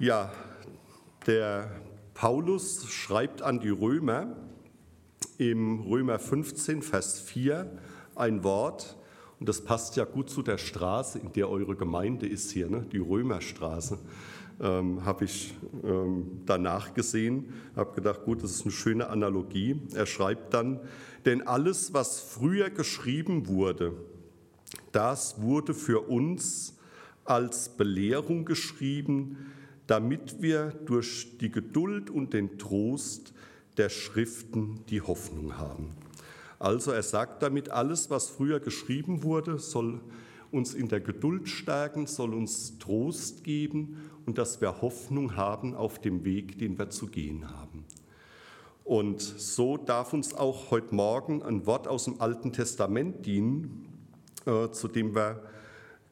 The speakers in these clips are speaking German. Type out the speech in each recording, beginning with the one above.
Ja, der Paulus schreibt an die Römer im Römer 15, Vers 4 ein Wort, und das passt ja gut zu der Straße, in der eure Gemeinde ist hier, ne? die Römerstraße. Ähm, habe ich ähm, danach gesehen, habe gedacht, gut, das ist eine schöne Analogie. Er schreibt dann, denn alles, was früher geschrieben wurde, das wurde für uns als Belehrung geschrieben, damit wir durch die Geduld und den Trost der Schriften die Hoffnung haben. Also er sagt damit, alles, was früher geschrieben wurde, soll uns in der Geduld stärken, soll uns Trost geben und dass wir Hoffnung haben auf dem Weg, den wir zu gehen haben. Und so darf uns auch heute Morgen ein Wort aus dem Alten Testament dienen, äh, zu dem wir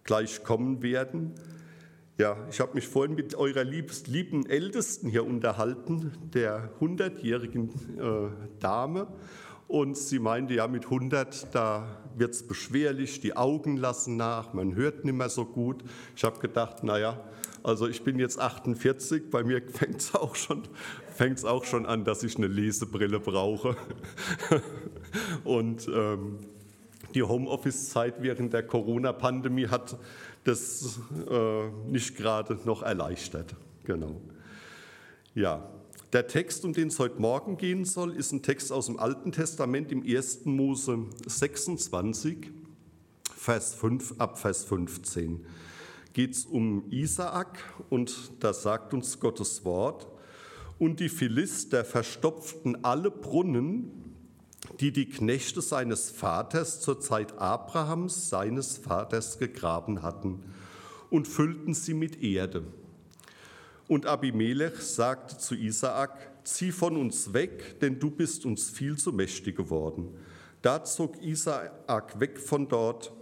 gleich kommen werden. Ja, ich habe mich vorhin mit eurer lieben Ältesten hier unterhalten, der 100-jährigen äh, Dame. Und sie meinte, ja, mit 100, da wird es beschwerlich, die Augen lassen nach, man hört nicht mehr so gut. Ich habe gedacht, naja, also ich bin jetzt 48, bei mir fängt es auch, schon, auch schon an, dass ich eine Lesebrille brauche. Und ähm, die Homeoffice-Zeit während der Corona-Pandemie hat das äh, nicht gerade noch erleichtert. Genau. Ja, der Text, um den es heute Morgen gehen soll, ist ein Text aus dem Alten Testament im 1. Mose 26, Vers 5 ab Vers 15. Geht es um Isaak und da sagt uns Gottes Wort, und die Philister verstopften alle Brunnen, die die Knechte seines Vaters zur Zeit Abrahams, seines Vaters, gegraben hatten, und füllten sie mit Erde. Und Abimelech sagte zu Isaak, zieh von uns weg, denn du bist uns viel zu mächtig geworden. Da zog Isaak weg von dort,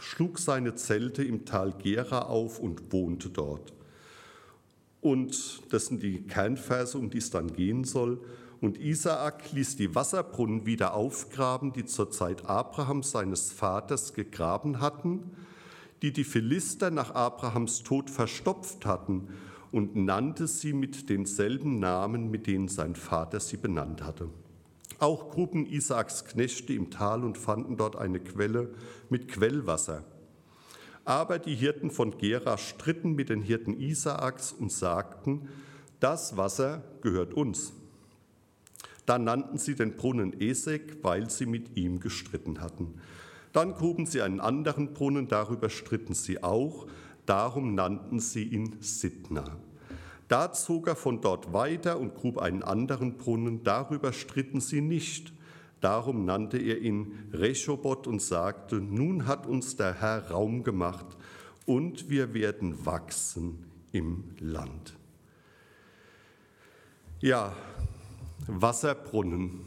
schlug seine Zelte im Tal Gera auf und wohnte dort. Und das sind die Kernverse, um die es dann gehen soll. Und Isaak ließ die Wasserbrunnen wieder aufgraben, die zur Zeit Abrahams seines Vaters gegraben hatten, die die Philister nach Abrahams Tod verstopft hatten und nannte sie mit denselben Namen, mit denen sein Vater sie benannt hatte. Auch gruben Isaaks Knechte im Tal und fanden dort eine Quelle mit Quellwasser. Aber die Hirten von Gera stritten mit den Hirten Isaaks und sagten, das Wasser gehört uns. Dann nannten sie den Brunnen Esek, weil sie mit ihm gestritten hatten. Dann gruben sie einen anderen Brunnen, darüber stritten sie auch, Darum nannten sie ihn Sidna. Da zog er von dort weiter und grub einen anderen Brunnen, darüber stritten sie nicht. Darum nannte er ihn Rechobot und sagte, nun hat uns der Herr Raum gemacht und wir werden wachsen im Land. Ja, Wasserbrunnen,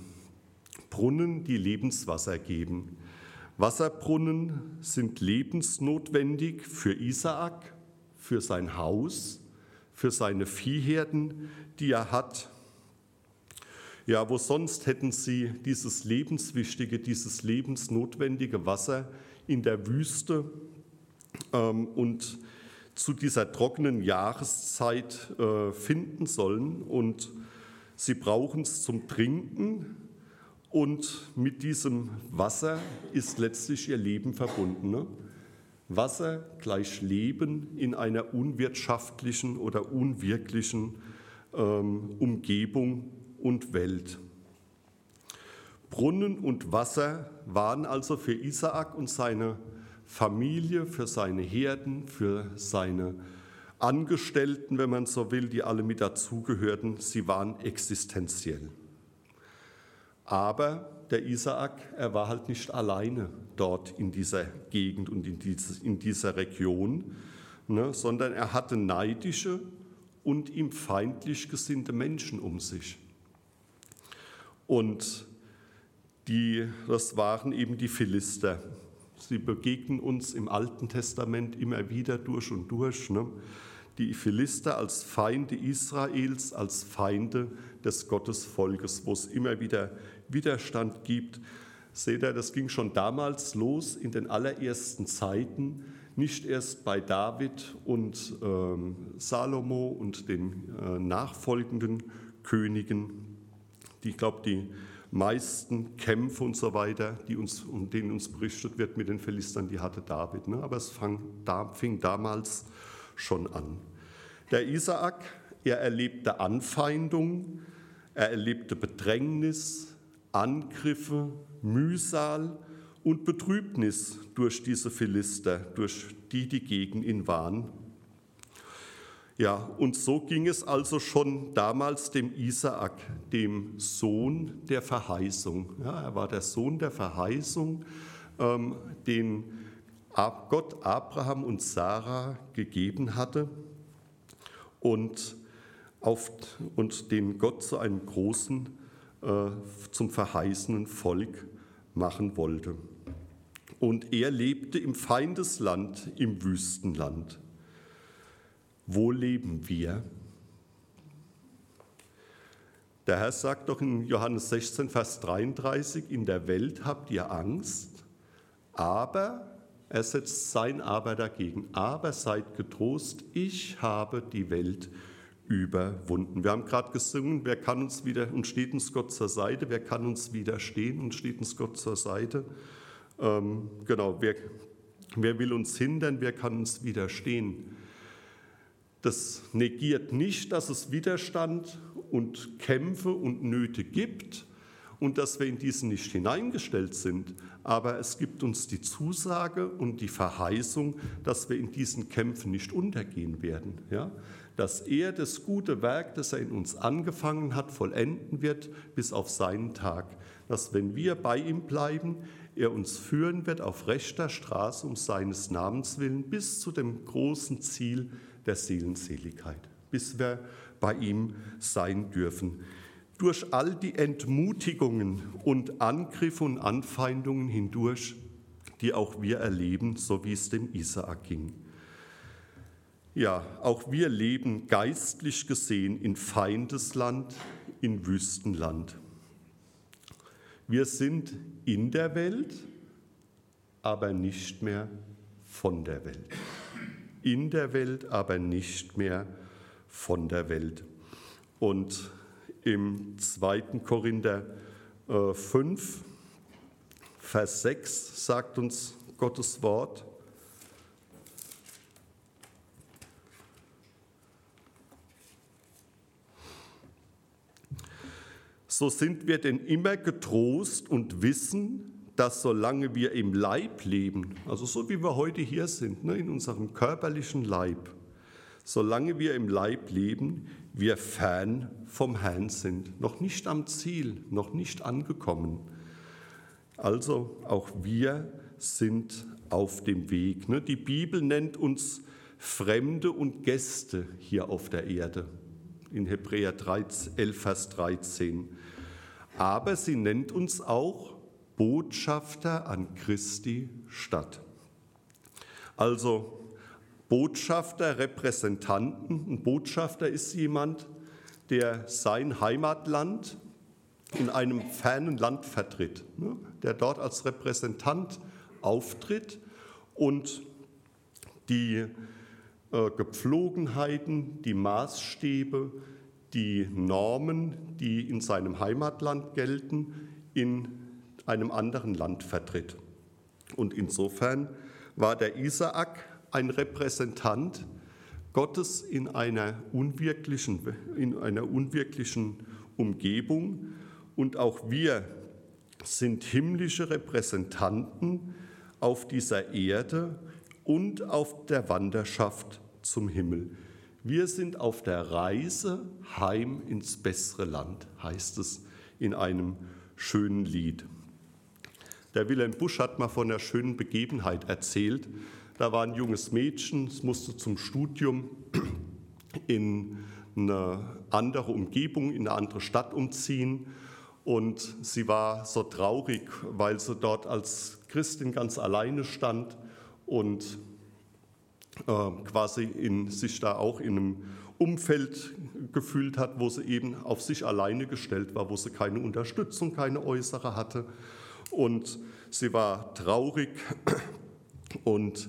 Brunnen, die Lebenswasser geben. Wasserbrunnen sind lebensnotwendig für Isaak, für sein Haus, für seine Viehherden, die er hat. Ja, wo sonst hätten sie dieses lebenswichtige, dieses lebensnotwendige Wasser in der Wüste ähm, und zu dieser trockenen Jahreszeit äh, finden sollen. Und sie brauchen es zum Trinken, und mit diesem Wasser ist letztlich ihr Leben verbunden. Ne? Wasser gleich Leben in einer unwirtschaftlichen oder unwirklichen ähm, Umgebung und Welt. Brunnen und Wasser waren also für Isaak und seine Familie, für seine Herden, für seine Angestellten, wenn man so will, die alle mit dazugehörten, sie waren existenziell. Aber der Isaak, er war halt nicht alleine dort in dieser Gegend und in, dieses, in dieser Region, ne, sondern er hatte neidische und ihm feindlich gesinnte Menschen um sich. Und die, das waren eben die Philister. Sie begegnen uns im Alten Testament immer wieder durch und durch. Ne? Die Philister als Feinde Israels, als Feinde des Gottesvolkes, wo es immer wieder Widerstand gibt. Seht ihr, das ging schon damals los in den allerersten Zeiten, nicht erst bei David und ähm, Salomo und den äh, nachfolgenden Königen, die, ich glaube, die meisten Kämpfe und so weiter, die uns, um denen uns berichtet wird mit den Philistern, die hatte David. Ne? Aber es fang, da, fing damals schon an. Der Isaak, er erlebte Anfeindung, er erlebte Bedrängnis, Angriffe, Mühsal und Betrübnis durch diese Philister, durch die, die gegen ihn waren. Ja, und so ging es also schon damals dem Isaak, dem Sohn der Verheißung. Ja, er war der Sohn der Verheißung, ähm, den Gott Abraham und Sarah gegeben hatte und, auf, und den Gott zu einem großen, äh, zum verheißenen Volk machen wollte. Und er lebte im Feindesland, im Wüstenland. Wo leben wir? Der Herr sagt doch in Johannes 16, Vers 33, in der Welt habt ihr Angst, aber er setzt sein Aber dagegen. Aber seid getrost, ich habe die Welt überwunden. Wir haben gerade gesungen, wer kann uns wieder und steht uns Gott zur Seite, wer kann uns widerstehen und steht uns Gott zur Seite. Ähm, genau, wer, wer will uns hindern, wer kann uns widerstehen. Das negiert nicht, dass es Widerstand und Kämpfe und Nöte gibt und dass wir in diesen nicht hineingestellt sind. Aber es gibt uns die Zusage und die Verheißung, dass wir in diesen Kämpfen nicht untergehen werden. Ja? Dass er das gute Werk, das er in uns angefangen hat, vollenden wird bis auf seinen Tag. Dass wenn wir bei ihm bleiben, er uns führen wird auf rechter Straße um seines Namens willen bis zu dem großen Ziel der Seelenseligkeit, bis wir bei ihm sein dürfen. Durch all die Entmutigungen und Angriffe und Anfeindungen hindurch, die auch wir erleben, so wie es dem Isaak ging. Ja, auch wir leben geistlich gesehen in Feindesland, in Wüstenland. Wir sind in der Welt, aber nicht mehr von der Welt in der Welt, aber nicht mehr von der Welt. Und im 2. Korinther 5, äh, Vers 6 sagt uns Gottes Wort, so sind wir denn immer getrost und wissen, dass solange wir im Leib leben, also so wie wir heute hier sind, ne, in unserem körperlichen Leib, solange wir im Leib leben, wir fern vom Herrn sind, noch nicht am Ziel, noch nicht angekommen. Also auch wir sind auf dem Weg. Ne? Die Bibel nennt uns Fremde und Gäste hier auf der Erde, in Hebräer 11, Vers 13. Aber sie nennt uns auch Botschafter an Christi Stadt. Also Botschafter, Repräsentanten. Ein Botschafter ist jemand, der sein Heimatland in einem fernen Land vertritt, ne, der dort als Repräsentant auftritt und die äh, Gepflogenheiten, die Maßstäbe, die Normen, die in seinem Heimatland gelten, in einem anderen Land vertritt. Und insofern war der Isaak ein Repräsentant Gottes in einer unwirklichen, in einer unwirklichen Umgebung. Und auch wir sind himmlische Repräsentanten auf dieser Erde und auf der Wanderschaft zum Himmel. Wir sind auf der Reise heim ins bessere Land, heißt es in einem schönen Lied. Der Wilhelm Busch hat mal von einer schönen Begebenheit erzählt. Da war ein junges Mädchen, es musste zum Studium in eine andere Umgebung, in eine andere Stadt umziehen. Und sie war so traurig, weil sie dort als Christin ganz alleine stand und äh, quasi in, sich da auch in einem Umfeld gefühlt hat, wo sie eben auf sich alleine gestellt war, wo sie keine Unterstützung, keine äußere hatte und sie war traurig und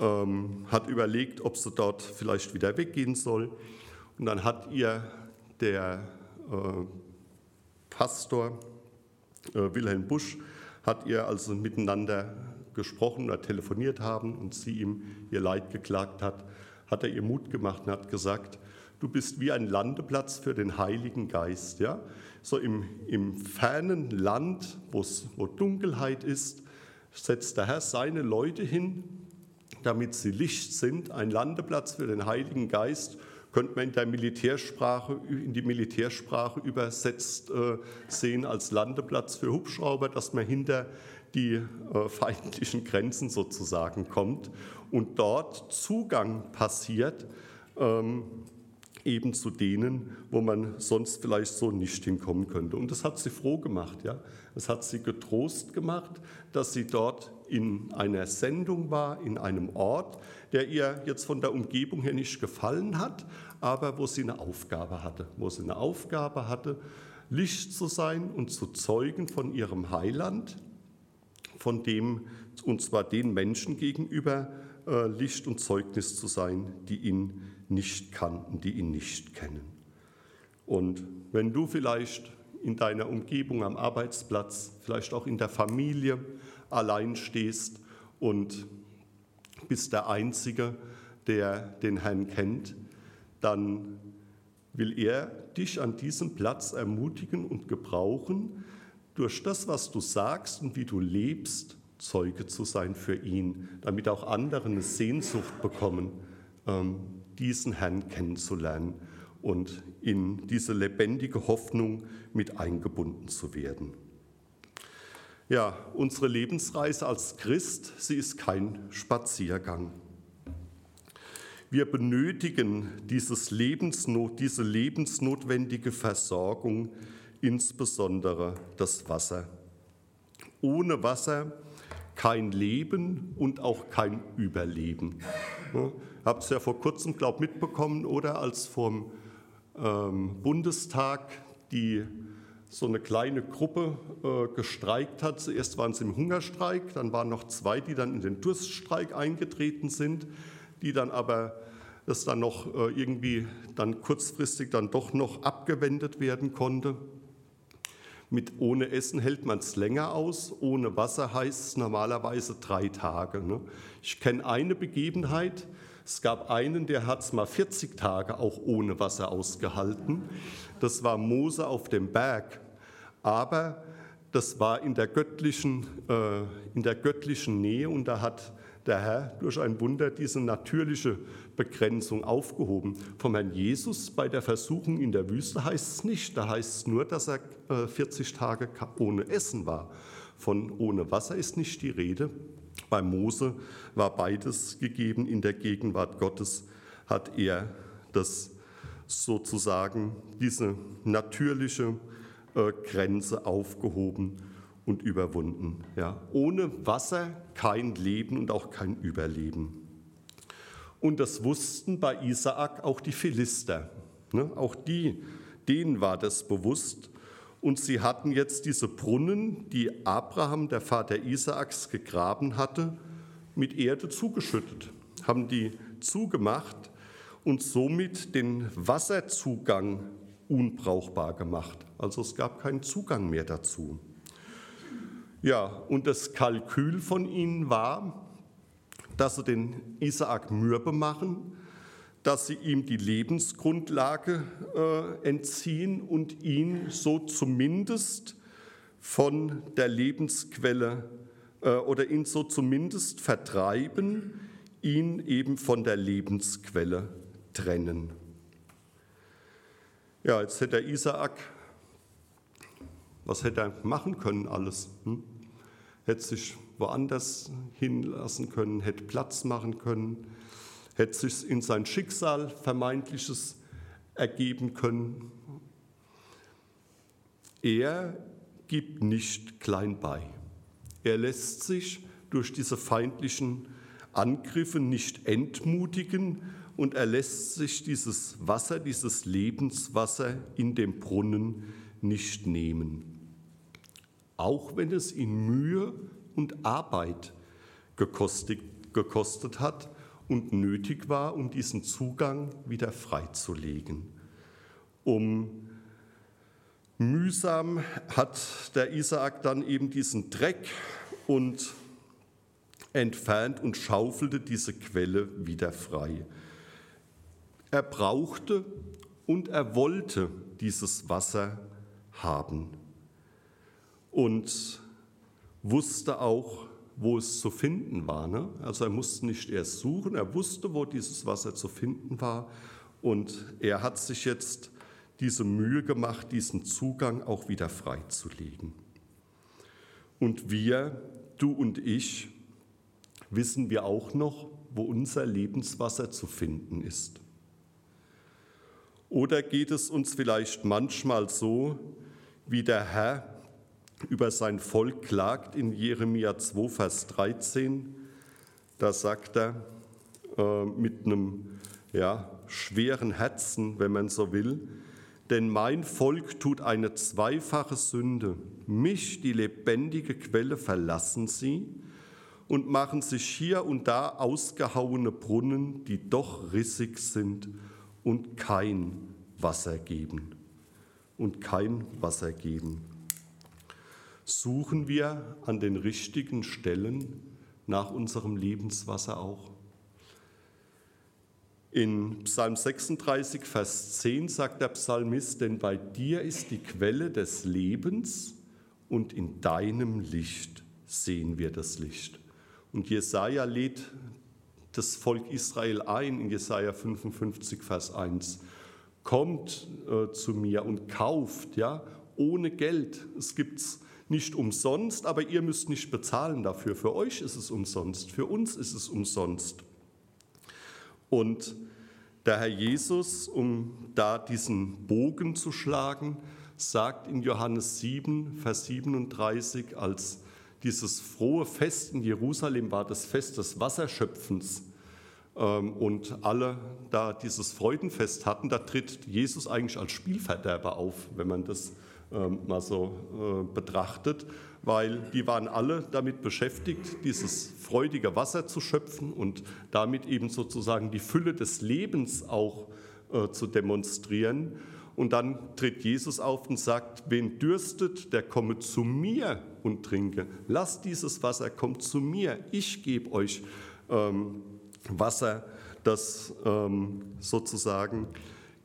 ähm, hat überlegt, ob sie dort vielleicht wieder weggehen soll. Und dann hat ihr der äh, Pastor äh, Wilhelm Busch, hat ihr also miteinander gesprochen oder telefoniert haben und sie ihm ihr Leid geklagt hat, hat er ihr Mut gemacht und hat gesagt, du bist wie ein Landeplatz für den Heiligen Geist. Ja? So im, im fernen Land, wo Dunkelheit ist, setzt der Herr seine Leute hin, damit sie Licht sind, ein Landeplatz für den Heiligen Geist, könnte man in der Militärsprache, in die Militärsprache übersetzt äh, sehen als Landeplatz für Hubschrauber, dass man hinter die äh, feindlichen Grenzen sozusagen kommt und dort Zugang passiert ähm, eben zu denen, wo man sonst vielleicht so nicht hinkommen könnte. Und das hat sie froh gemacht, ja. Es hat sie getrost gemacht, dass sie dort in einer Sendung war, in einem Ort, der ihr jetzt von der Umgebung her nicht gefallen hat, aber wo sie eine Aufgabe hatte, wo sie eine Aufgabe hatte, Licht zu sein und zu zeugen von ihrem Heiland, von dem, und zwar den Menschen gegenüber, äh, Licht und Zeugnis zu sein, die ihn nicht kannten, die ihn nicht kennen. Und wenn du vielleicht in deiner Umgebung am Arbeitsplatz, vielleicht auch in der Familie allein stehst und bist der Einzige, der den Herrn kennt, dann will er dich an diesem Platz ermutigen und gebrauchen, durch das, was du sagst und wie du lebst, Zeuge zu sein für ihn, damit auch andere eine Sehnsucht bekommen, ähm, diesen Herrn kennenzulernen und in diese lebendige Hoffnung mit eingebunden zu werden. Ja, unsere Lebensreise als Christ, sie ist kein Spaziergang. Wir benötigen dieses Lebensnot, diese lebensnotwendige Versorgung, insbesondere das Wasser. Ohne Wasser kein Leben und auch kein Überleben. Habt es ja vor kurzem, glaube ich, mitbekommen, oder als vom ähm, Bundestag die so eine kleine Gruppe äh, gestreikt hat. Zuerst waren sie im Hungerstreik, dann waren noch zwei, die dann in den Durststreik eingetreten sind, die dann aber das dann noch äh, irgendwie dann kurzfristig dann doch noch abgewendet werden konnte. Mit ohne Essen hält man es länger aus, ohne Wasser heißt es normalerweise drei Tage. Ne? Ich kenne eine Begebenheit, es gab einen, der hat es mal 40 Tage auch ohne Wasser ausgehalten. Das war Mose auf dem Berg. Aber das war in der göttlichen, äh, in der göttlichen Nähe und da hat der Herr durch ein Wunder diese natürliche Begrenzung aufgehoben. Vom Herrn Jesus bei der Versuchung in der Wüste heißt es nicht. Da heißt es nur, dass er 40 äh, Tage ohne Essen war. Von ohne Wasser ist nicht die Rede. Bei Mose war beides gegeben. In der Gegenwart Gottes hat er das sozusagen, diese natürliche äh, Grenze aufgehoben und überwunden. Ja. Ohne Wasser kein Leben und auch kein Überleben. Und das wussten bei Isaak auch die Philister. Ne? Auch die, denen war das bewusst. Und sie hatten jetzt diese Brunnen, die Abraham, der Vater Isaaks, gegraben hatte, mit Erde zugeschüttet, haben die zugemacht und somit den Wasserzugang unbrauchbar gemacht. Also es gab keinen Zugang mehr dazu. Ja, und das Kalkül von ihnen war, dass sie den Isaak mürbe machen, dass sie ihm die Lebensgrundlage äh, entziehen und ihn so zumindest von der Lebensquelle äh, oder ihn so zumindest vertreiben, ihn eben von der Lebensquelle trennen. Ja, jetzt hätte Isaak was hätte er machen können alles? Hm? Hätte sich woanders hinlassen können, hätte Platz machen können, hätte sich in sein Schicksal vermeintliches ergeben können. Er gibt nicht klein bei. Er lässt sich durch diese feindlichen Angriffe nicht entmutigen und er lässt sich dieses Wasser, dieses Lebenswasser in dem Brunnen nicht nehmen auch wenn es ihn Mühe und Arbeit gekostet, gekostet hat und nötig war, um diesen Zugang wieder freizulegen. Um mühsam hat der Isaak dann eben diesen Dreck und entfernt und schaufelte diese Quelle wieder frei. Er brauchte und er wollte dieses Wasser haben und wusste auch, wo es zu finden war. Ne? Also er musste nicht erst suchen, er wusste, wo dieses Wasser zu finden war und er hat sich jetzt diese Mühe gemacht, diesen Zugang auch wieder freizulegen. Und wir, du und ich, wissen wir auch noch, wo unser Lebenswasser zu finden ist. Oder geht es uns vielleicht manchmal so, wie der Herr über sein Volk klagt in Jeremia 2, Vers 13? Da sagt er äh, mit einem ja, schweren Herzen, wenn man so will, denn mein Volk tut eine zweifache Sünde. Mich, die lebendige Quelle, verlassen sie und machen sich hier und da ausgehauene Brunnen, die doch rissig sind und kein Wasser geben. Und kein Wasser geben. Suchen wir an den richtigen Stellen nach unserem Lebenswasser auch? In Psalm 36, Vers 10 sagt der Psalmist, denn bei dir ist die Quelle des Lebens und in deinem Licht sehen wir das Licht. Und Jesaja lädt das Volk Israel ein in Jesaja 55, Vers 1. Kommt äh, zu mir und kauft, ja, ohne Geld. Es gibt es nicht umsonst, aber ihr müsst nicht bezahlen dafür. Für euch ist es umsonst, für uns ist es umsonst. Und der Herr Jesus, um da diesen Bogen zu schlagen, sagt in Johannes 7, Vers 37, als dieses frohe Fest in Jerusalem war, das Fest des Wasserschöpfens, ähm, und alle da dieses Freudenfest hatten, da tritt Jesus eigentlich als Spielverderber auf, wenn man das mal so äh, betrachtet weil die waren alle damit beschäftigt, dieses freudige Wasser zu schöpfen und damit eben sozusagen die Fülle des Lebens auch äh, zu demonstrieren. Und dann tritt Jesus auf und sagt, wen dürstet, der komme zu mir und trinke. Lasst dieses Wasser, kommt zu mir. Ich gebe euch ähm, Wasser, das ähm, sozusagen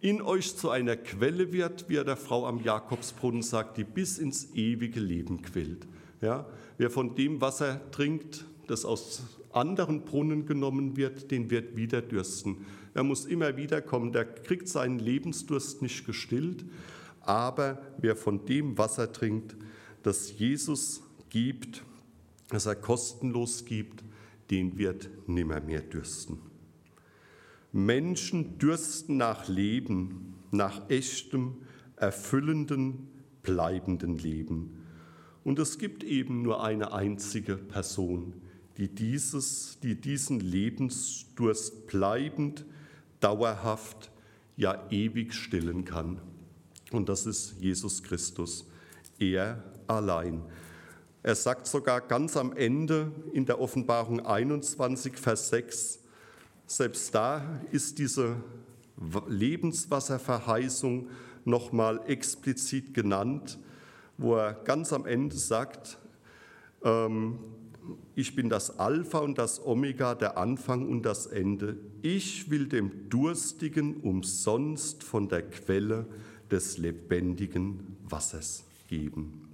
in euch zu einer Quelle wird, wie er der Frau am Jakobsbrunnen sagt, die bis ins ewige Leben quillt. Ja, wer von dem Wasser trinkt, das aus anderen Brunnen genommen wird, den wird wieder dürsten. Er muss immer wieder kommen, der kriegt seinen Lebensdurst nicht gestillt, aber wer von dem Wasser trinkt, das Jesus gibt, das er kostenlos gibt, den wird nimmer mehr dürsten. Menschen dürsten nach Leben, nach echtem, erfüllenden, bleibenden Leben. Und es gibt eben nur eine einzige Person, die, dieses, die diesen Lebensdurst bleibend, dauerhaft, ja ewig stillen kann. Und das ist Jesus Christus, er allein. Er sagt sogar ganz am Ende in der Offenbarung 21, Vers 6, selbst da ist diese Lebenswasserverheißung nochmal explizit genannt, wo er ganz am Ende sagt, ähm, ich bin das Alpha und das Omega, der Anfang und das Ende. Ich will dem Durstigen umsonst von der Quelle des lebendigen Wassers geben.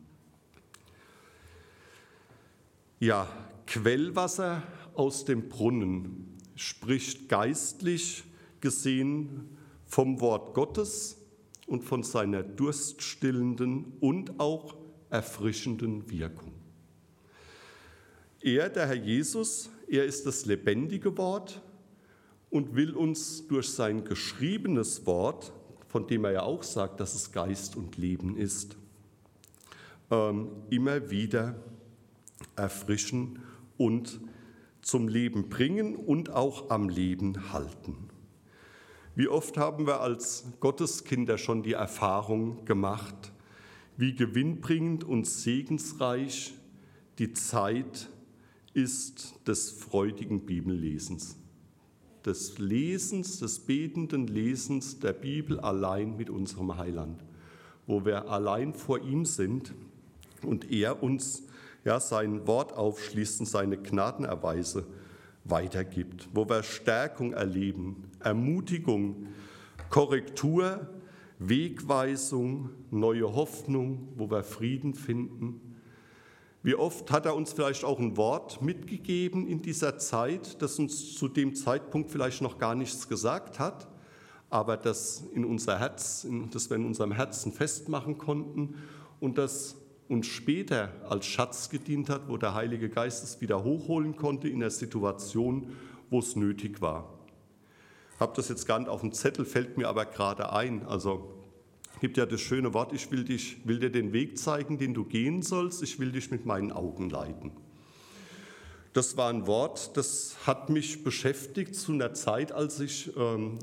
Ja, Quellwasser aus dem Brunnen spricht geistlich gesehen vom Wort Gottes und von seiner durststillenden und auch erfrischenden Wirkung. Er, der Herr Jesus, er ist das lebendige Wort und will uns durch sein geschriebenes Wort, von dem er ja auch sagt, dass es Geist und Leben ist, ähm, immer wieder erfrischen und zum Leben bringen und auch am Leben halten. Wie oft haben wir als Gotteskinder schon die Erfahrung gemacht, wie gewinnbringend und segensreich die Zeit ist des freudigen Bibellesens. Des Lesens, des betenden Lesens der Bibel allein mit unserem Heiland, wo wir allein vor ihm sind und er uns ja, sein Wort aufschließt und seine Gnadenerweise weitergibt, wo wir Stärkung erleben, Ermutigung, Korrektur, Wegweisung, neue Hoffnung, wo wir Frieden finden. Wie oft hat er uns vielleicht auch ein Wort mitgegeben in dieser Zeit, das uns zu dem Zeitpunkt vielleicht noch gar nichts gesagt hat, aber das in unser Herz, das wir in unserem Herzen festmachen konnten und das uns später als Schatz gedient hat, wo der Heilige Geist es wieder hochholen konnte in der Situation, wo es nötig war. Habe das jetzt gar nicht auf dem Zettel, fällt mir aber gerade ein. Also gibt ja das schöne Wort, ich will, dich, will dir den Weg zeigen, den du gehen sollst, ich will dich mit meinen Augen leiten. Das war ein Wort, das hat mich beschäftigt zu einer Zeit, als ich, ähm,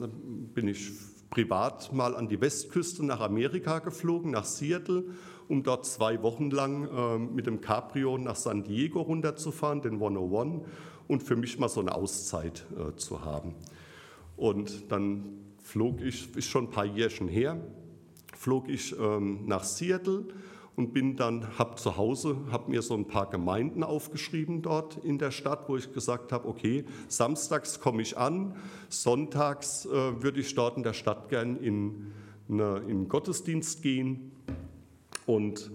bin ich privat mal an die Westküste nach Amerika geflogen, nach Seattle um dort zwei Wochen lang äh, mit dem Cabrio nach San Diego runterzufahren, den 101, und für mich mal so eine Auszeit äh, zu haben. Und dann flog ich, ist schon ein paar Jährchen her, flog ich ähm, nach Seattle und bin dann, habe zu Hause, habe mir so ein paar Gemeinden aufgeschrieben dort in der Stadt, wo ich gesagt habe, okay, samstags komme ich an, sonntags äh, würde ich dort in der Stadt gern in, eine, in Gottesdienst gehen und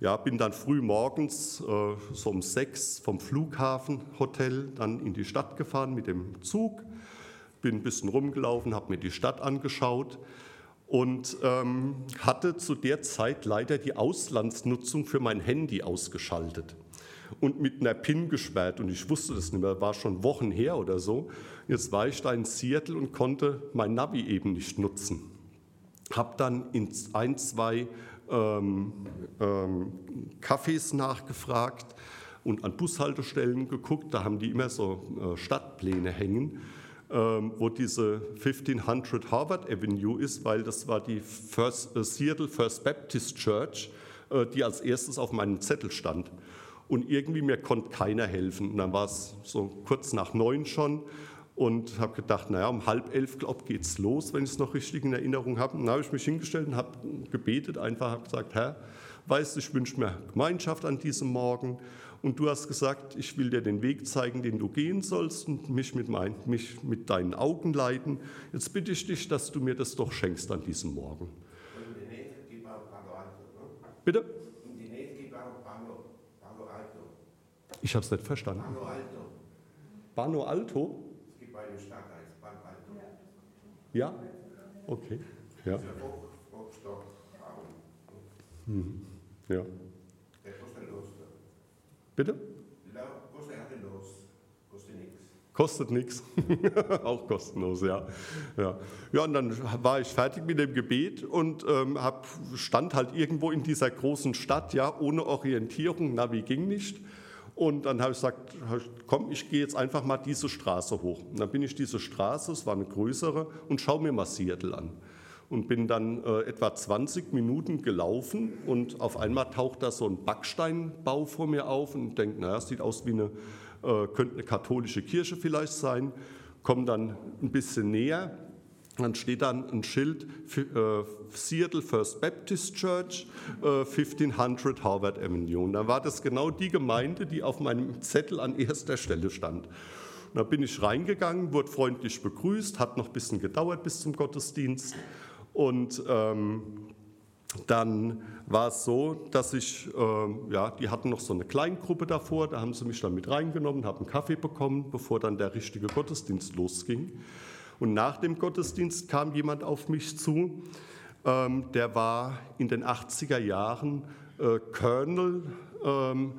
ja, bin dann früh morgens äh, so um sechs vom Flughafenhotel dann in die Stadt gefahren mit dem Zug, bin ein bisschen rumgelaufen, habe mir die Stadt angeschaut und ähm, hatte zu der Zeit leider die Auslandsnutzung für mein Handy ausgeschaltet und mit einer PIN gesperrt. Und ich wusste das nicht mehr, war schon Wochen her oder so. Jetzt war ich da in Seattle und konnte mein Navi eben nicht nutzen. Habe dann in ein, zwei Cafés nachgefragt und an Bushaltestellen geguckt. Da haben die immer so äh, Stadtpläne hängen, ähm, wo diese 1500 Harvard Avenue ist, weil das war die First, äh, Seattle First Baptist Church, äh, die als erstes auf meinem Zettel stand. Und irgendwie mir konnte keiner helfen. Und dann war es so kurz nach neun schon und habe gedacht, naja, um halb elf, glaube ich, geht es los, wenn ich es noch richtig in Erinnerung habe. dann habe ich mich hingestellt und habe gebetet, einfach habe gesagt, Herr, weißt du, ich wünsche mir Gemeinschaft an diesem Morgen und du hast gesagt, ich will dir den Weg zeigen, den du gehen sollst und mich mit, mein, mich mit deinen Augen leiten. Jetzt bitte ich dich, dass du mir das doch schenkst an diesem Morgen. Bitte? Ich habe es nicht verstanden. Bano Alto. Bano Alto? Ja? Okay. Ja. Mhm. Ja. Bitte? Kostet nichts. Auch kostenlos, ja. ja. Ja, und dann war ich fertig mit dem Gebet und ähm, hab, stand halt irgendwo in dieser großen Stadt, ja, ohne Orientierung, Navi ging nicht. Und dann habe ich gesagt, komm, ich gehe jetzt einfach mal diese Straße hoch. Und dann bin ich diese Straße, es war eine größere, und schaue mir mal Seattle an. Und bin dann äh, etwa 20 Minuten gelaufen und auf einmal taucht da so ein Backsteinbau vor mir auf und denke, naja, sieht aus wie eine, äh, könnte eine katholische Kirche vielleicht sein. Komme dann ein bisschen näher dann steht dann ein Schild äh, Seattle First Baptist Church, äh, 1500 Harvard Avenue. Und dann war das genau die Gemeinde, die auf meinem Zettel an erster Stelle stand. Da bin ich reingegangen, wurde freundlich begrüßt, hat noch ein bisschen gedauert bis zum Gottesdienst. Und ähm, dann war es so, dass ich, äh, ja, die hatten noch so eine Kleingruppe davor, da haben sie mich dann mit reingenommen, haben einen Kaffee bekommen, bevor dann der richtige Gottesdienst losging. Und nach dem Gottesdienst kam jemand auf mich zu, ähm, der war in den 80er Jahren äh, Colonel ähm,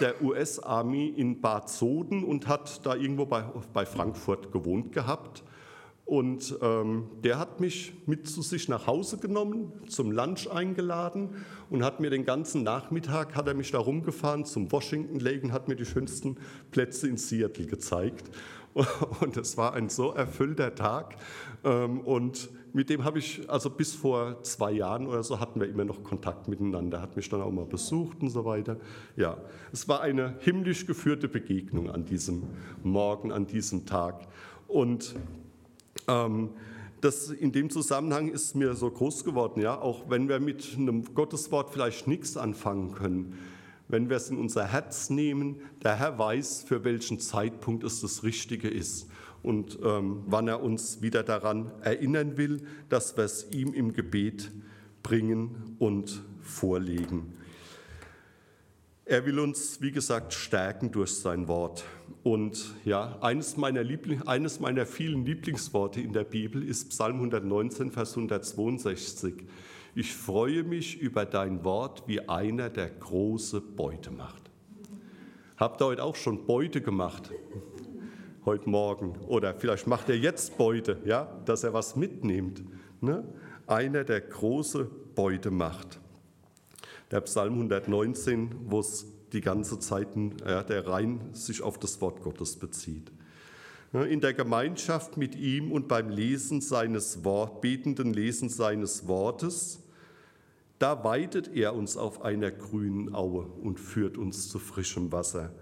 der US-Army in Bad Soden und hat da irgendwo bei, bei Frankfurt gewohnt gehabt. Und ähm, der hat mich mit zu sich nach Hause genommen, zum Lunch eingeladen und hat mir den ganzen Nachmittag, hat er mich da rumgefahren zum Washington Lake und hat mir die schönsten Plätze in Seattle gezeigt. Und es war ein so erfüllter Tag. Ähm, und mit dem habe ich, also bis vor zwei Jahren oder so, hatten wir immer noch Kontakt miteinander, hat mich dann auch mal besucht und so weiter. Ja, es war eine himmlisch geführte Begegnung an diesem Morgen, an diesem Tag. Und ähm, das in dem Zusammenhang ist mir so groß geworden, ja, auch wenn wir mit einem Gotteswort vielleicht nichts anfangen können, wenn wir es in unser Herz nehmen, der Herr weiß, für welchen Zeitpunkt es das Richtige ist und ähm, wann er uns wieder daran erinnern will, dass wir es ihm im Gebet bringen und vorlegen. Er will uns, wie gesagt, stärken durch sein Wort. Und ja, eines meiner, Liebling, eines meiner vielen Lieblingsworte in der Bibel ist Psalm 119, Vers 162. Ich freue mich über dein Wort wie einer, der große Beute macht. Habt ihr heute auch schon Beute gemacht? Heute Morgen. Oder vielleicht macht er jetzt Beute, ja, dass er was mitnimmt. Ne? Einer, der große Beute macht. Der Psalm 119, wo es die ganze Zeit ja, der rein sich auf das Wort Gottes bezieht. In der Gemeinschaft mit ihm und beim Lesen seines Wort, betenden Lesen seines Wortes, da weidet er uns auf einer grünen Aue und führt uns zu frischem Wasser.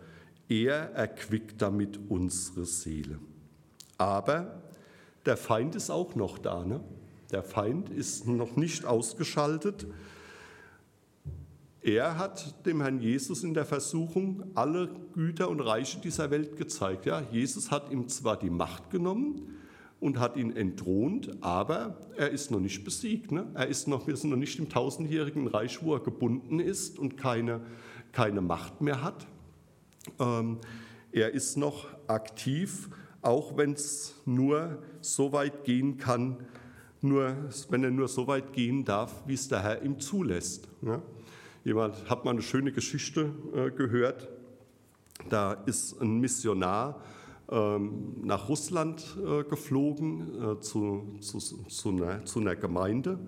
Er erquickt damit unsere Seele. Aber der Feind ist auch noch da. Ne? Der Feind ist noch nicht ausgeschaltet. Er hat dem Herrn Jesus in der Versuchung alle Güter und Reiche dieser Welt gezeigt. Ja, Jesus hat ihm zwar die Macht genommen und hat ihn entthront, aber er ist noch nicht besiegt. Ne? Er ist noch, wir sind noch nicht im tausendjährigen Reich, wo er gebunden ist und keine, keine Macht mehr hat. Ähm, er ist noch aktiv, auch wenn es nur so weit gehen kann, nur, wenn er nur so weit gehen darf, wie es der Herr ihm zulässt. Ja? Jemand hat mal eine schöne Geschichte äh, gehört. Da ist ein Missionar nach Russland äh, geflogen äh, zu, zu, zu, einer, zu einer Gemeinde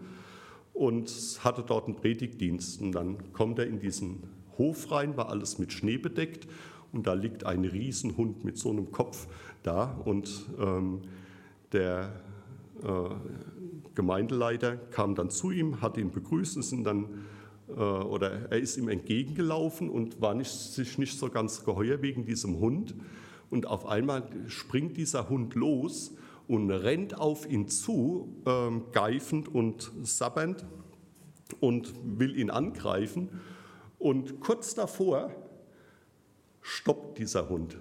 und hatte dort einen Predigtdienst. Und dann kommt er in diesen Hof rein, war alles mit Schnee bedeckt und da liegt ein Riesenhund mit so einem Kopf da und ähm, der äh, Gemeindeleiter kam dann zu ihm, hat ihn begrüßt, sind dann äh, oder er ist ihm entgegengelaufen und war nicht, sich nicht so ganz geheuer wegen diesem Hund. Und auf einmal springt dieser Hund los und rennt auf ihn zu, ähm, geifend und sabbernd und will ihn angreifen. Und kurz davor stoppt dieser Hund.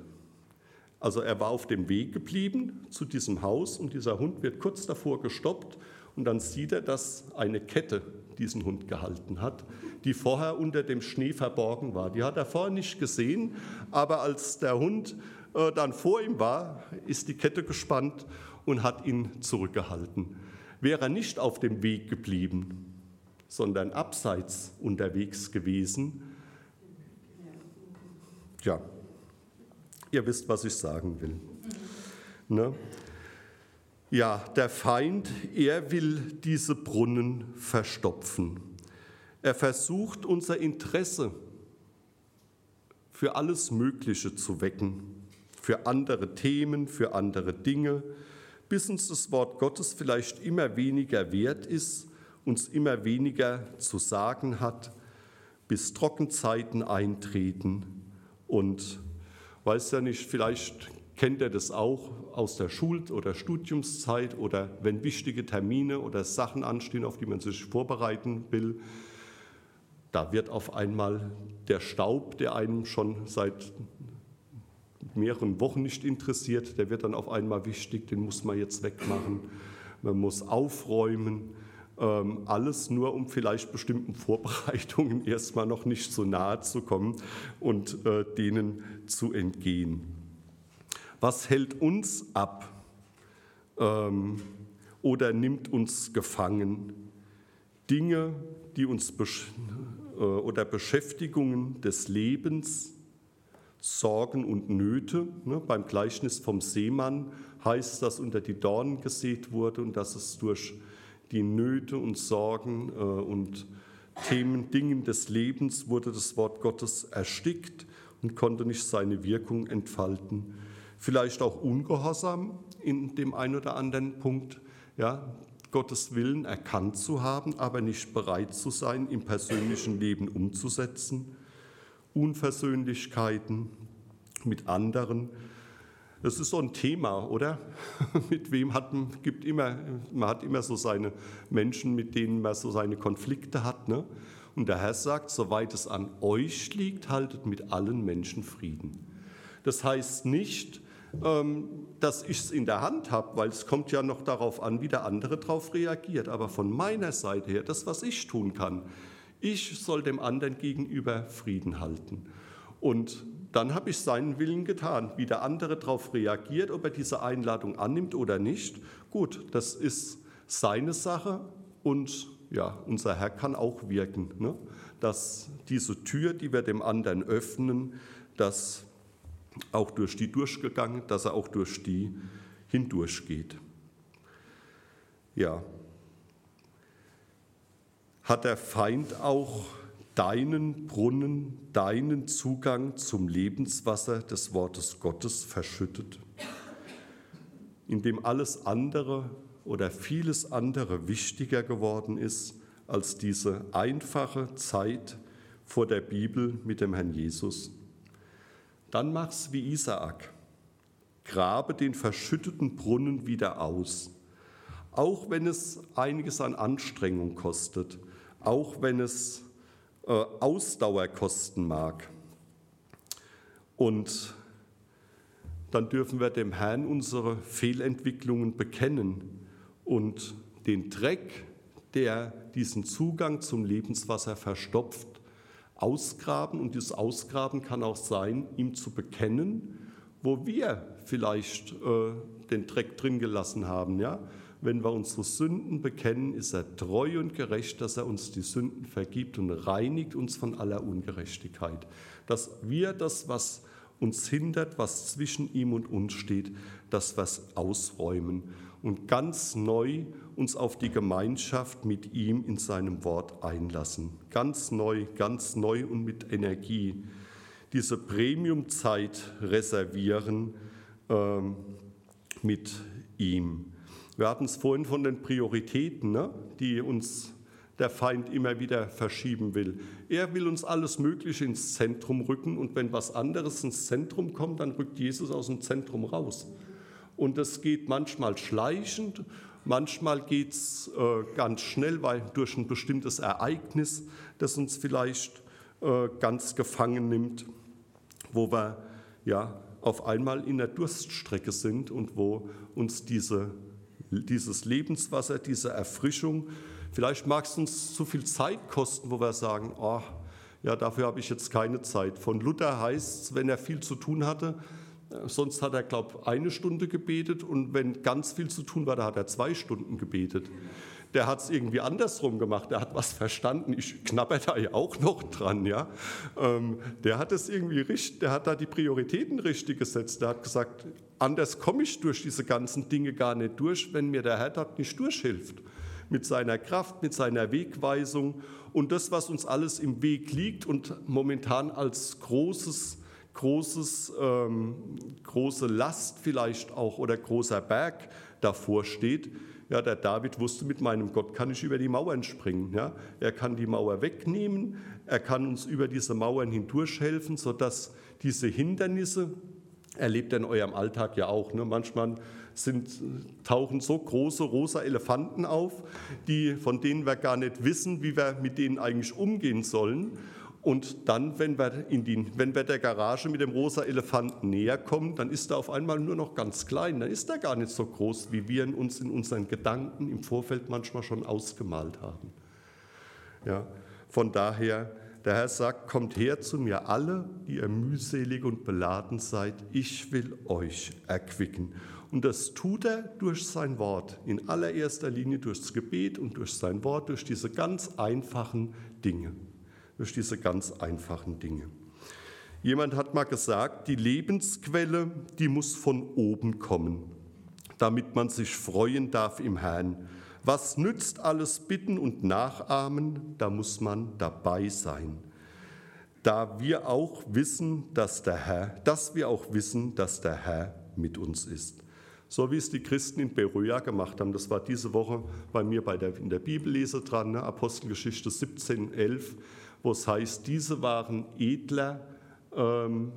Also er war auf dem Weg geblieben zu diesem Haus und dieser Hund wird kurz davor gestoppt und dann sieht er, dass eine Kette diesen Hund gehalten hat, die vorher unter dem Schnee verborgen war. Die hat er vorher nicht gesehen, aber als der Hund dann vor ihm war, ist die Kette gespannt und hat ihn zurückgehalten. Wäre er nicht auf dem Weg geblieben, sondern abseits unterwegs gewesen, ja, ihr wisst, was ich sagen will. Ne? Ja, der Feind, er will diese Brunnen verstopfen. Er versucht unser Interesse für alles Mögliche zu wecken, für andere Themen, für andere Dinge, bis uns das Wort Gottes vielleicht immer weniger wert ist, uns immer weniger zu sagen hat, bis Trockenzeiten eintreten und weiß ja nicht, vielleicht kennt ihr das auch aus der Schul- oder Studiumszeit oder wenn wichtige Termine oder Sachen anstehen, auf die man sich vorbereiten will. Da wird auf einmal der Staub, der einem schon seit mehreren Wochen nicht interessiert, der wird dann auf einmal wichtig, den muss man jetzt wegmachen. Man muss aufräumen, ähm, alles nur, um vielleicht bestimmten Vorbereitungen erstmal noch nicht so nahe zu kommen und äh, denen zu entgehen. Was hält uns ab ähm, oder nimmt uns gefangen? Dinge, die uns äh, oder Beschäftigungen des Lebens, Sorgen und Nöte. Ne? Beim Gleichnis vom Seemann heißt, dass unter die Dornen gesät wurde und dass es durch die Nöte und Sorgen äh, und Themen, Dingen des Lebens wurde das Wort Gottes erstickt und konnte nicht seine Wirkung entfalten. vielleicht auch ungehorsam in dem einen oder anderen Punkt, ja, Gottes Willen erkannt zu haben, aber nicht bereit zu sein, im persönlichen Leben umzusetzen. Unversöhnlichkeiten mit anderen. Das ist so ein Thema, oder? mit wem hat man, gibt immer, man hat immer so seine Menschen, mit denen man so seine Konflikte hat. Ne? Und der Herr sagt, soweit es an euch liegt, haltet mit allen Menschen Frieden. Das heißt nicht, ähm, dass ich es in der Hand habe, weil es kommt ja noch darauf an, wie der andere darauf reagiert. Aber von meiner Seite her, das, was ich tun kann, ich soll dem anderen gegenüber Frieden halten. Und dann habe ich seinen Willen getan. Wie der andere darauf reagiert, ob er diese Einladung annimmt oder nicht, gut, das ist seine Sache und ja, unser Herr kann auch wirken, ne? dass diese Tür, die wir dem anderen öffnen, dass auch durch die durchgegangen, dass er auch durch die hindurchgeht. Ja. Hat der Feind auch deinen Brunnen, deinen Zugang zum Lebenswasser des Wortes Gottes verschüttet, in dem alles andere oder vieles andere wichtiger geworden ist als diese einfache Zeit vor der Bibel mit dem Herrn Jesus? Dann mach's wie Isaak. Grabe den verschütteten Brunnen wieder aus. Auch wenn es einiges an Anstrengung kostet, auch wenn es äh, Ausdauer kosten mag. Und dann dürfen wir dem Herrn unsere Fehlentwicklungen bekennen und den Dreck, der diesen Zugang zum Lebenswasser verstopft, ausgraben und dieses Ausgraben kann auch sein, ihm zu bekennen, wo wir vielleicht äh, den Dreck drin gelassen haben. Ja? Wenn wir unsere Sünden bekennen, ist er treu und gerecht, dass er uns die Sünden vergibt und reinigt uns von aller Ungerechtigkeit. Dass wir das, was uns hindert, was zwischen ihm und uns steht, dass wir ausräumen und ganz neu uns auf die Gemeinschaft mit ihm in seinem Wort einlassen. Ganz neu, ganz neu und mit Energie. Diese Premiumzeit reservieren ähm, mit ihm. Wir hatten es vorhin von den Prioritäten, ne, die uns der Feind immer wieder verschieben will. Er will uns alles Mögliche ins Zentrum rücken und wenn was anderes ins Zentrum kommt, dann rückt Jesus aus dem Zentrum raus. Und das geht manchmal schleichend, manchmal geht es äh, ganz schnell, weil durch ein bestimmtes Ereignis, das uns vielleicht äh, ganz gefangen nimmt, wo wir ja auf einmal in der Durststrecke sind und wo uns diese, dieses Lebenswasser, diese Erfrischung, vielleicht mag es uns zu viel Zeit kosten, wo wir sagen, oh, ja, dafür habe ich jetzt keine Zeit. Von Luther heißt es, wenn er viel zu tun hatte, Sonst hat er, glaube ich, eine Stunde gebetet und wenn ganz viel zu tun war, da hat er zwei Stunden gebetet. Der hat es irgendwie andersrum gemacht, der hat was verstanden. Ich knapper da ja auch noch dran, ja. Ähm, der hat es irgendwie richtig, der hat da die Prioritäten richtig gesetzt. Der hat gesagt, anders komme ich durch diese ganzen Dinge gar nicht durch, wenn mir der Herr dort nicht durchhilft. Mit seiner Kraft, mit seiner Wegweisung und das, was uns alles im Weg liegt und momentan als großes großes, ähm, große Last vielleicht auch oder großer Berg davor steht. Ja, der David wusste, mit meinem Gott kann ich über die Mauern springen. Ja. Er kann die Mauer wegnehmen, er kann uns über diese Mauern hindurchhelfen, sodass diese Hindernisse, erlebt ihr in eurem Alltag ja auch, ne? manchmal sind, tauchen so große rosa Elefanten auf, die, von denen wir gar nicht wissen, wie wir mit denen eigentlich umgehen sollen. Und dann, wenn wir, in die, wenn wir der Garage mit dem rosa Elefanten näher kommen, dann ist er auf einmal nur noch ganz klein. Dann ist er gar nicht so groß, wie wir ihn uns in unseren Gedanken im Vorfeld manchmal schon ausgemalt haben. Ja, von daher, der Herr sagt, kommt her zu mir alle, die ihr mühselig und beladen seid. Ich will euch erquicken. Und das tut er durch sein Wort, in allererster Linie durchs Gebet und durch sein Wort, durch diese ganz einfachen Dinge durch diese ganz einfachen Dinge. Jemand hat mal gesagt, die Lebensquelle, die muss von oben kommen, damit man sich freuen darf im Herrn. Was nützt alles Bitten und Nachahmen, da muss man dabei sein. Da wir auch wissen, dass der Herr, dass wir auch wissen, dass der Herr mit uns ist. So wie es die Christen in Beroia gemacht haben. Das war diese Woche bei mir bei der, in der Bibellese dran, ne? Apostelgeschichte 17, 11, wo es heißt, diese waren edler ähm,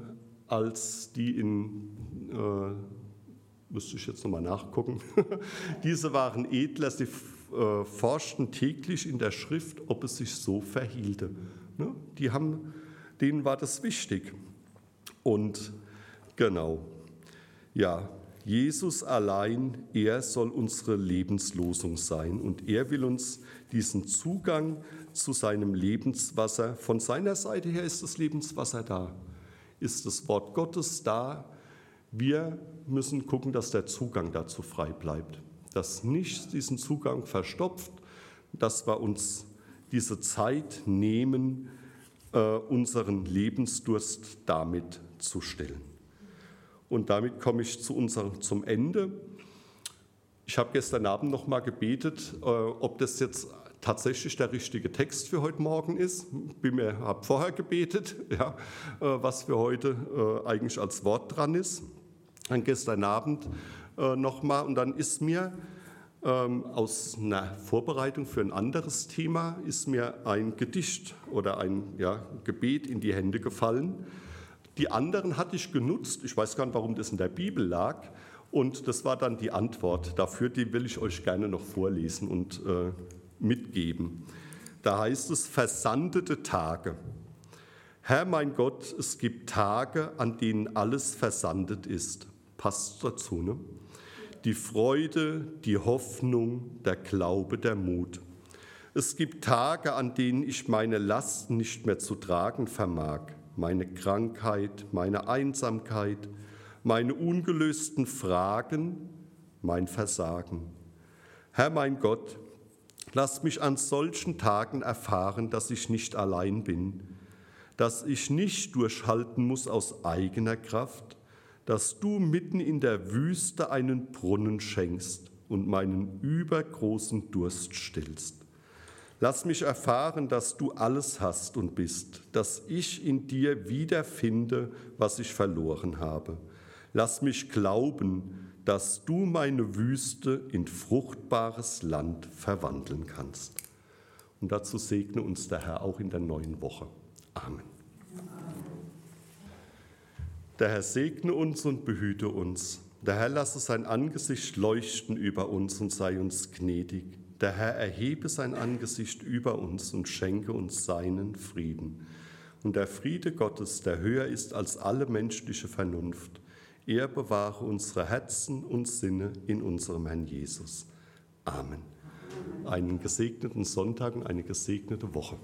als die in, äh, müsste ich jetzt nochmal nachgucken, diese waren edler, sie äh, forschten täglich in der Schrift, ob es sich so verhielte. Ne? Die haben, denen war das wichtig. Und genau, ja, Jesus allein, er soll unsere Lebenslosung sein und er will uns diesen Zugang zu seinem Lebenswasser, von seiner Seite her ist das Lebenswasser da, ist das Wort Gottes da. Wir müssen gucken, dass der Zugang dazu frei bleibt, dass nichts diesen Zugang verstopft, dass wir uns diese Zeit nehmen, äh, unseren Lebensdurst damit zu stillen. Und damit komme ich zu unserem, zum Ende. Ich habe gestern Abend noch mal gebetet, äh, ob das jetzt tatsächlich der richtige Text für heute Morgen ist. Ich habe vorher gebetet, ja, äh, was für heute äh, eigentlich als Wort dran ist. Dann gestern Abend äh, noch mal und dann ist mir ähm, aus einer Vorbereitung für ein anderes Thema ist mir ein Gedicht oder ein ja, Gebet in die Hände gefallen. Die anderen hatte ich genutzt, ich weiß gar nicht, warum das in der Bibel lag, und das war dann die Antwort dafür, die will ich euch gerne noch vorlesen und äh, mitgeben. Da heißt es, versandete Tage. Herr mein Gott, es gibt Tage, an denen alles versandet ist. Passt dazu, ne? Die Freude, die Hoffnung, der Glaube, der Mut. Es gibt Tage, an denen ich meine Lasten nicht mehr zu tragen vermag meine Krankheit, meine Einsamkeit, meine ungelösten Fragen, mein Versagen. Herr mein Gott, lass mich an solchen Tagen erfahren, dass ich nicht allein bin, dass ich nicht durchhalten muss aus eigener Kraft, dass du mitten in der Wüste einen Brunnen schenkst und meinen übergroßen Durst stillst. Lass mich erfahren, dass du alles hast und bist, dass ich in dir wiederfinde, was ich verloren habe. Lass mich glauben, dass du meine Wüste in fruchtbares Land verwandeln kannst. Und dazu segne uns der Herr auch in der neuen Woche. Amen. Der Herr segne uns und behüte uns. Der Herr lasse sein Angesicht leuchten über uns und sei uns gnädig. Der Herr erhebe sein Angesicht über uns und schenke uns seinen Frieden. Und der Friede Gottes, der höher ist als alle menschliche Vernunft, er bewahre unsere Herzen und Sinne in unserem Herrn Jesus. Amen. Einen gesegneten Sonntag und eine gesegnete Woche.